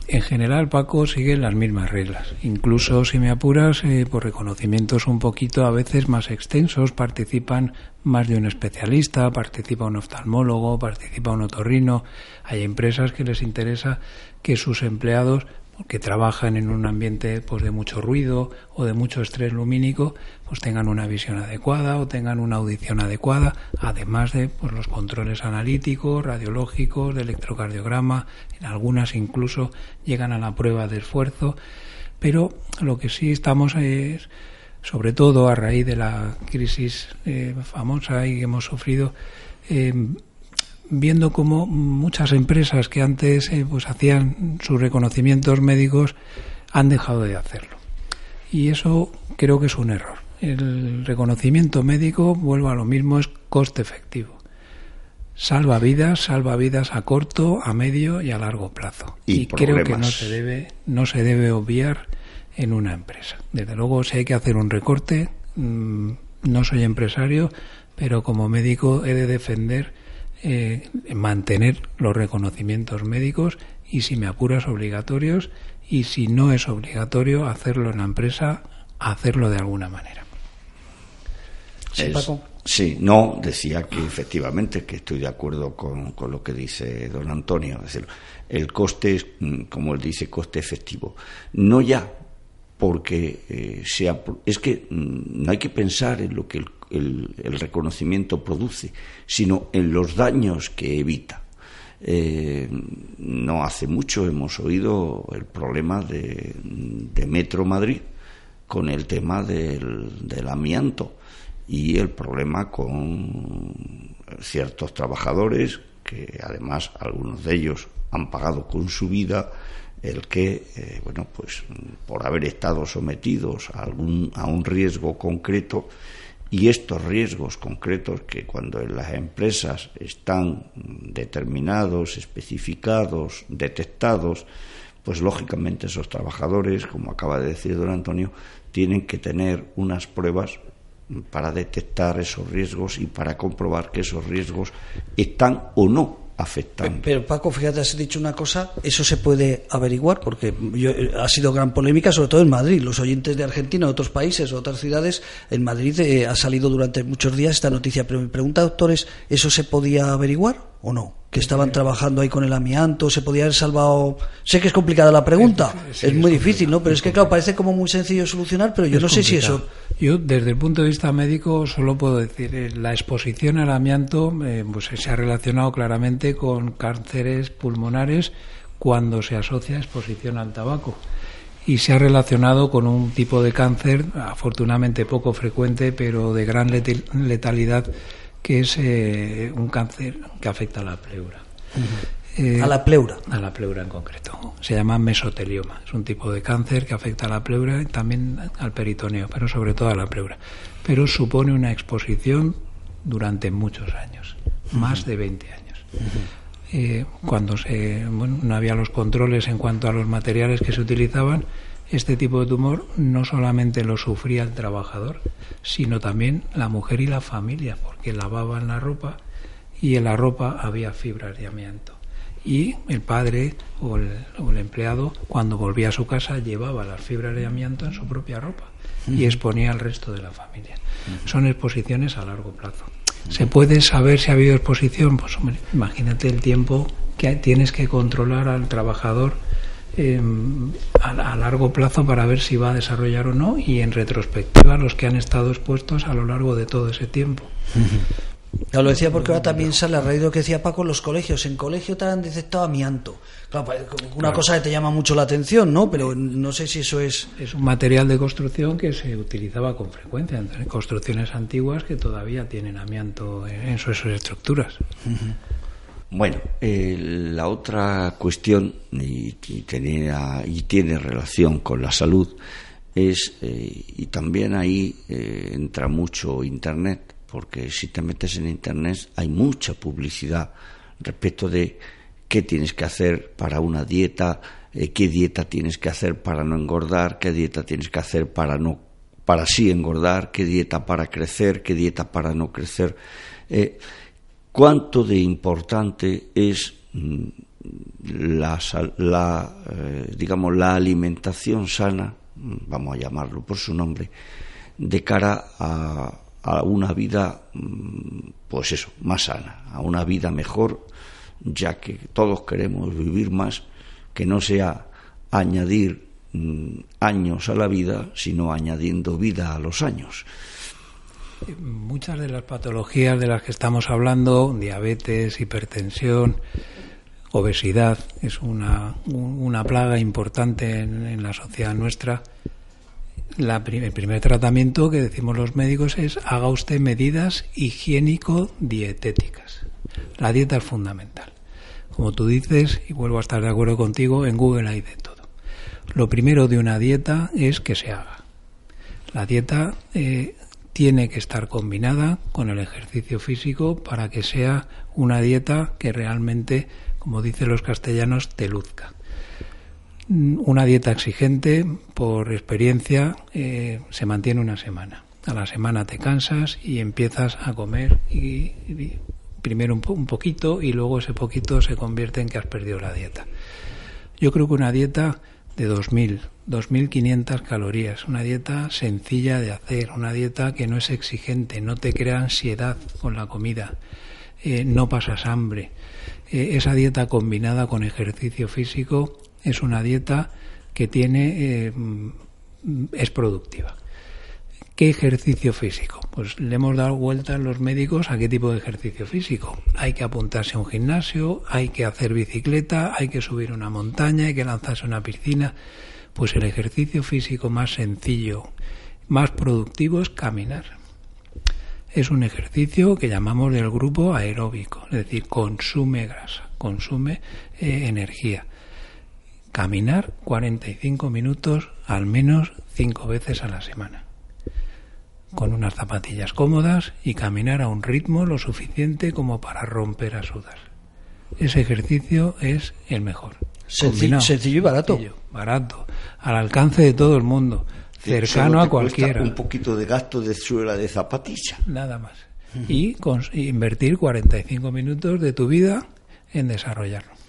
En general, Paco, sigue las mismas reglas. Incluso, si me apuras, eh, por reconocimientos un poquito a veces más extensos, participan más de un especialista, participa un oftalmólogo, participa un otorrino. Hay empresas que les interesa que sus empleados que trabajan en un ambiente pues de mucho ruido o de mucho estrés lumínico, pues tengan una visión adecuada o tengan una audición adecuada, además de pues, los controles analíticos, radiológicos, de electrocardiograma, en algunas incluso llegan a la prueba de esfuerzo, pero lo que sí estamos es sobre todo a raíz de la crisis eh, famosa y que hemos sufrido, eh, viendo cómo muchas empresas que antes eh, pues hacían sus reconocimientos médicos han dejado de hacerlo. Y eso creo que es un error. El reconocimiento médico, vuelvo a lo mismo, es coste efectivo. Salva vidas, salva vidas a corto, a medio y a largo plazo. Y, creo que no se debe, no se debe obviar en una empresa. Desde luego, si hay que hacer un recorte, mm, no soy empresario, pero como médico he de defender eh, mantener los reconocimientos médicos y si me apuras obligatorios y si no es obligatorio hacerlo en la empresa, hacerlo de alguna manera. Sí, no, decía que efectivamente que estoy de acuerdo con, con, lo que dice don Antonio. Es decir, el coste es, mm, como él dice, coste efectivo. No ya porque eh, sea. Es que mm, no hay que pensar en lo que el el, reconocimiento produce, sino en los daños que evita. Eh, no hace mucho hemos oído el problema de, Metro Madrid con el tema del, amianto y el problema con ciertos trabajadores que además algunos de ellos han pagado con su vida el que eh, bueno pues por haber estado sometidos a algún a un riesgo concreto y estos riesgos concretos que cuando en las empresas están determinados, especificados, detectados, pues lógicamente esos trabajadores, como acaba de decir don Antonio, tienen que tener unas pruebas para detectar esos riesgos y para comprobar que esos riesgos están o no pero Paco, fíjate, has dicho una cosa, eso se puede averiguar porque ha sido gran polémica, sobre todo en Madrid. Los oyentes de Argentina, de otros países, de otras ciudades, en Madrid eh, ha salido durante muchos días esta noticia. Pero mi pregunta, doctores, ¿eso se podía averiguar o no? Que estaban trabajando ahí con el amianto, se podía haber salvado. Sé que es complicada la pregunta, es, muy difícil, ¿no? Pero es que, claro, parece como muy sencillo de solucionar, pero yo no sé si eso. Yo, desde el punto de vista médico, solo puedo decir, eh, la exposición al amianto eh, pues, se ha relacionado claramente con cánceres pulmonares cuando se asocia exposición al tabaco. y se ha relacionado con un tipo de cáncer afortunadamente poco frecuente pero de gran letalidad que es eh, un cáncer que afecta a la pleura. a la pleura. A la pleura en concreto. Se llama mesotelioma. Es un tipo de cáncer que afecta a la pleura y también al peritoneo, pero sobre todo a la pleura. Pero supone una exposición durante muchos años, más de 20 años. Eh, cuando se, bueno, no había los controles en cuanto a los materiales que se utilizaban, este tipo de tumor no solamente lo sufría el trabajador, sino también la mujer y la familia, porque lavaban la ropa y en la ropa había fibras de amianto. Y el padre o el, empleado, cuando volvía a su casa, llevaba las fibras de amianto en su propia ropa y exponía al resto de la familia. Son exposiciones a largo plazo. ¿Se puede saber si ha habido exposición? Pues imagínate el tiempo que tienes que controlar al trabajador em, a, largo plazo para ver si va a desarrollar o no y en retrospectiva los que han estado expuestos a lo largo de todo ese tiempo. Lo decía porque ahora también sale a raíz de lo que decía Paco los colegios. En colegio te han detectado amianto. Claro, pues, una cosa que te llama mucho la atención, ¿no? Pero no sé si eso es. Es un material de construcción que se utilizaba con frecuencia en construcciones antiguas que todavía tienen amianto en sus estructuras. Bueno, eh, la otra cuestión, y, tenía, y tiene relación con la salud, es, eh, y también ahí eh, entra mucho Internet porque si te metes en Internet hay mucha publicidad respecto de qué tienes que hacer para una dieta, eh, qué dieta tienes que hacer para no engordar, qué dieta tienes que hacer para no para sí engordar, qué dieta para crecer, qué dieta para no crecer. Eh, cuánto de importante es mm, la, la eh, digamos la alimentación sana, mm, vamos a llamarlo por su nombre, de cara a, a una vida, mm, pues eso, más sana, a una vida mejor, ya que todos queremos vivir más, que no sea añadir años a la vida, sino añadiendo vida a los años. Muchas de las patologías de las que estamos hablando, diabetes, hipertensión, obesidad, es una, una plaga importante en la sociedad nuestra el primer tratamiento que decimos los médicos es haga usted medidas higiénico-dietéticas. La dieta es fundamental. Como tú dices, y vuelvo a estar de acuerdo contigo, en Google hay de todo. Lo primero de una dieta es que se haga. La dieta eh, tiene que estar combinada con el ejercicio físico para que sea una dieta que realmente, como dicen los castellanos, te luzca. Una dieta exigente, por experiencia, eh, se mantiene una semana. A la semana te cansas y empiezas a comer y, primero un, un, poquito y luego ese poquito se convierte en que has perdido la dieta. Yo creo que una dieta de 2.000, 2.500 calorías, una dieta sencilla de hacer, una dieta que no es exigente, no te crea ansiedad con la comida, eh, no pasas hambre. Eh, esa dieta combinada con ejercicio físico es una dieta que tiene eh, es productiva. ¿Qué ejercicio físico? Pues le hemos dado vueltas los médicos a qué tipo de ejercicio físico. Hay que apuntarse a un gimnasio, hay que hacer bicicleta, hay que subir una montaña, hay que lanzarse a una piscina. Pues el ejercicio físico más sencillo, más productivo es caminar. Es un ejercicio que llamamos del grupo aeróbico, es decir, consume grasa, consume eh, energía caminar 45 minutos al menos cinco veces a la semana, con unas zapatillas cómodas y caminar a un ritmo lo suficiente como para romper a sudar. Ese ejercicio es el mejor. Sencillo, y barato. barato, al alcance de todo el mundo, cercano a cualquiera. Un poquito de gasto de suela de zapatilla. Nada más. Y invertir 45 minutos de tu vida en desarrollarlo.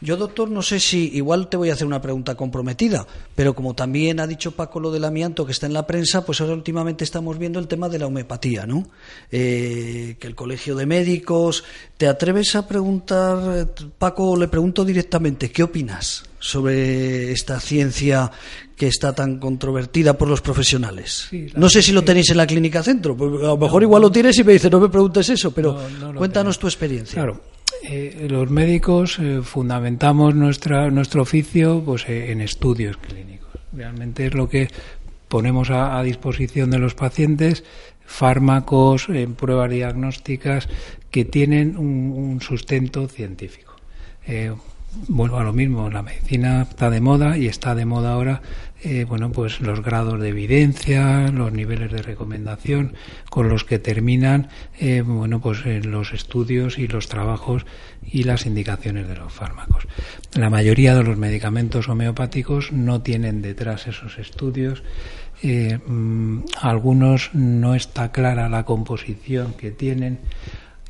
Yo, doctor, no sé si igual te voy a hacer una pregunta comprometida, pero como también ha dicho Paco lo del amianto que está en la prensa, pues ahora últimamente estamos viendo el tema de la homeopatía, ¿no? Eh, que el Colegio de Médicos. ¿Te atreves a preguntar, Paco, le pregunto directamente, ¿qué opinas sobre esta ciencia que está tan controvertida por los profesionales. no sé si lo tenéis en la clínica centro, a lo mejor igual lo tienes y me dice no me preguntes eso, pero cuéntanos tu experiencia. Claro, eh, los médicos eh, fundamentamos nuestra, nuestro oficio pues, eh, en estudios clínicos. Realmente es lo que ponemos a, disposición de los pacientes fármacos, en pruebas diagnósticas que tienen un, sustento científico. Vuelvo a lo mismo, la medicina está de moda y está de moda ahora, eh, bueno, pues los grados de evidencia, los niveles de recomendación con los que terminan, eh, bueno, pues los estudios y los trabajos y las indicaciones de los fármacos. La mayoría de los medicamentos homeopáticos no tienen detrás esos estudios. Eh, mm, algunos no está clara la composición que tienen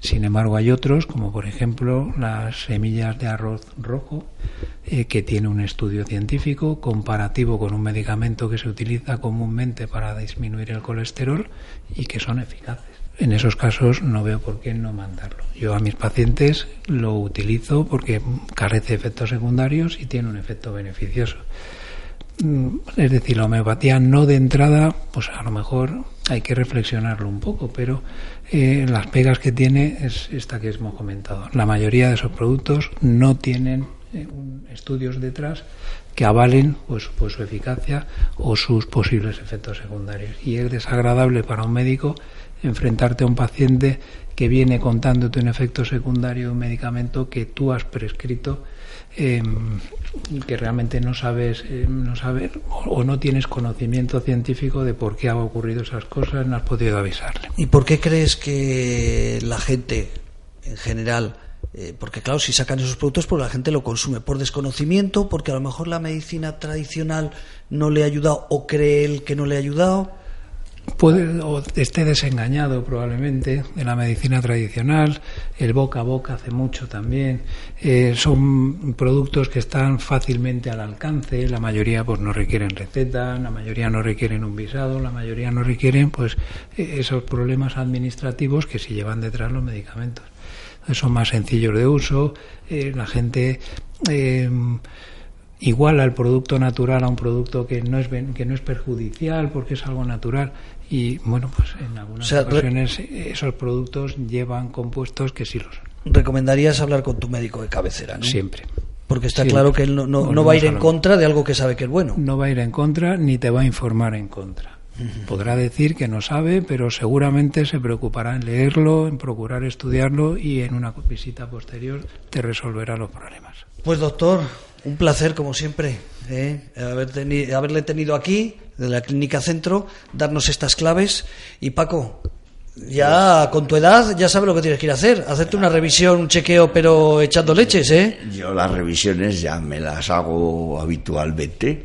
sin embargo, hay otros, como por ejemplo las semillas de arroz rojo, eh, que tiene un estudio científico comparativo con un medicamento que se utiliza comúnmente para disminuir el colesterol y que son eficaces. En esos casos no veo por qué no mandarlo. Yo a mis pacientes lo utilizo porque carece de efectos secundarios y tiene un efecto beneficioso. Mm, es decir, la homeopatía no de entrada, pues a lo mejor hay que reflexionarlo un poco, pero eh, las pegas que tiene es esta que hemos comentado. La mayoría de esos productos no tienen eh, estudios detrás que avalen pues, pues su eficacia o sus posibles efectos secundarios. Y es desagradable para un médico enfrentarte a un paciente que viene contándote un efecto secundario de un medicamento que tú has prescrito eh, que realmente no sabes, eh, no saber o, no tienes conocimiento científico de por qué ha ocurrido esas cosas, no has podido avisarle. ¿Y por qué crees que la gente en general, eh, porque claro, si sacan esos productos, pues la gente lo consume por desconocimiento, porque a lo mejor la medicina tradicional no le ha ayudado o cree él que no le ha ayudado? Puede o esté desengañado probablemente de la medicina tradicional, el boca a boca hace mucho también, eh, son productos que están fácilmente al alcance, la mayoría pues no requieren receta, la mayoría no requieren un visado, la mayoría no requieren pues e-, esos problemas administrativos que se llevan detrás los medicamentos. Son más sencillos de uso, eh, la gente eh, iguala el producto natural a un producto que no es que no es perjudicial porque es algo natural y bueno, pues en algunas ocasiones esos productos llevan compuestos que sí lo son. ¿Recomendarías hablar con tu médico de cabecera? ¿no? Siempre. Porque está claro que él no, no, va a ir en contra de algo que sabe que es bueno. No va a ir en contra ni te va a informar en contra. Podrá decir que no sabe, pero seguramente se preocupará en leerlo, en procurar estudiarlo y en una visita posterior te resolverá los problemas. Pues doctor, un placer como siempre ¿eh? haberle tenido aquí de la Clínica Centro, darnos estas claves. Y Paco, ya con tu edad ya sabes lo que tienes que ir a hacer, hacerte una revisión, un chequeo, pero echando leches, ¿eh? Yo las revisiones ya me las hago habitualmente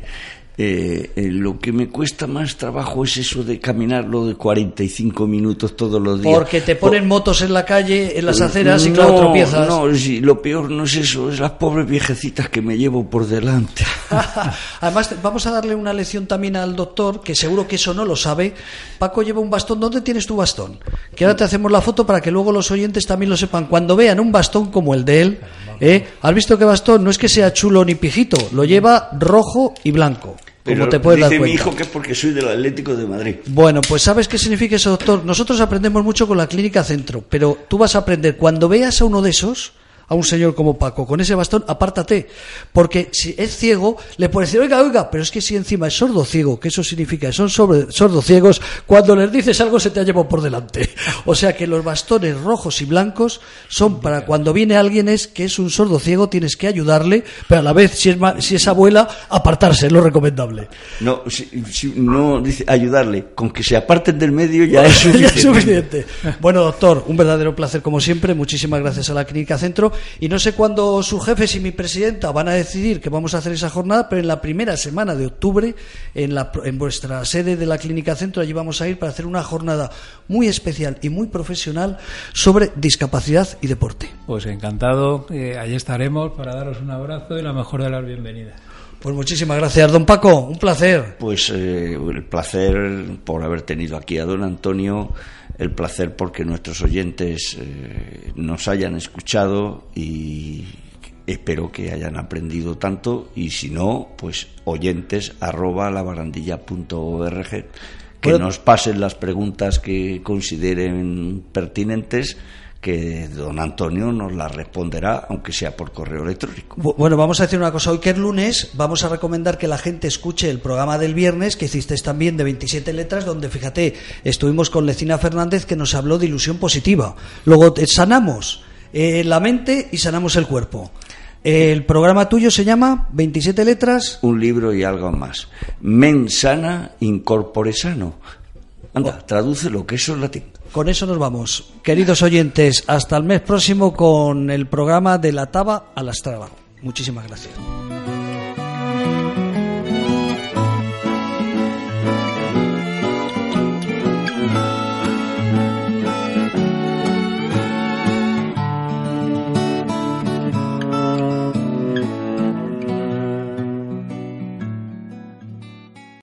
eh, eh, lo que me cuesta más trabajo es eso de caminarlo de 45 minutos todos los días. Porque te ponen motos en la calle, en las aceras y claro, tropiezas. No, lo peor no es eso, es las pobres viejecitas que me llevo por delante. Además, vamos a darle una lección también al doctor, que seguro que eso no lo sabe. Paco lleva un bastón. ¿Dónde tienes tu bastón? Que ahora te hacemos la foto para que luego los oyentes también lo sepan. Cuando vean un bastón como el de él, ¿eh? ¿has visto qué bastón? No es que sea chulo ni pijito, lo lleva rojo y blanco. Pero te puedes dice mi hijo que es porque soy del Atlético de Madrid. Bueno, pues ¿sabes qué significa eso, doctor? Nosotros aprendemos mucho con la Clínica Centro, pero tú vas a aprender cuando veas a uno de esos a un señor como Paco con ese bastón, apártate. Porque si es ciego, le puedes decir, oiga, oiga, pero es que si encima es sordo ciego, que eso significa, son sordo ciegos, cuando les dices algo se te ha llevado por delante. O sea que los bastones rojos y blancos son para cuando viene alguien es que es un sordo ciego, tienes que ayudarle, pero a la vez, si es, si es abuela, apartarse, es lo recomendable. No, si, no dice ayudarle, con que se aparten del medio ya es suficiente. ya es suficiente. Bueno, doctor, un verdadero placer como siempre. Muchísimas gracias a la Clínica Centro y no sé cuándo sus jefes y mi presidenta van a decidir que vamos a hacer esa jornada, pero en la primera semana de octubre, en, la, en vuestra sede de la Clínica Centro, allí vamos a ir para hacer una jornada muy especial y muy profesional sobre discapacidad y deporte. Pues encantado, eh, allí estaremos para daros un abrazo y la mejor de las bienvenidas. Pues muchísimas gracias, don Paco, un placer. Pues eh, el placer por haber tenido aquí a don Antonio el placer porque nuestros oyentes eh, nos hayan escuchado y espero que hayan aprendido tanto y si no, pues oyentes arroba que nos pasen las preguntas que consideren pertinentes que don Antonio nos la responderá, aunque sea por correo electrónico. Bueno, vamos a decir una cosa. Hoy que es lunes, vamos a recomendar que la gente escuche el programa del viernes que hiciste también de 27 letras, donde, fíjate, estuvimos con Lecina Fernández que nos habló de ilusión positiva. Luego eh, sanamos eh, la mente y sanamos el cuerpo. El programa tuyo se llama 27 letras. Un libro y algo más. Mensana incorpore sano. Anda, oh. traduce lo que eso es latín. Con eso nos vamos. Queridos oyentes, hasta el mes próximo con el programa de la taba a la estrada. Muchísimas gracias.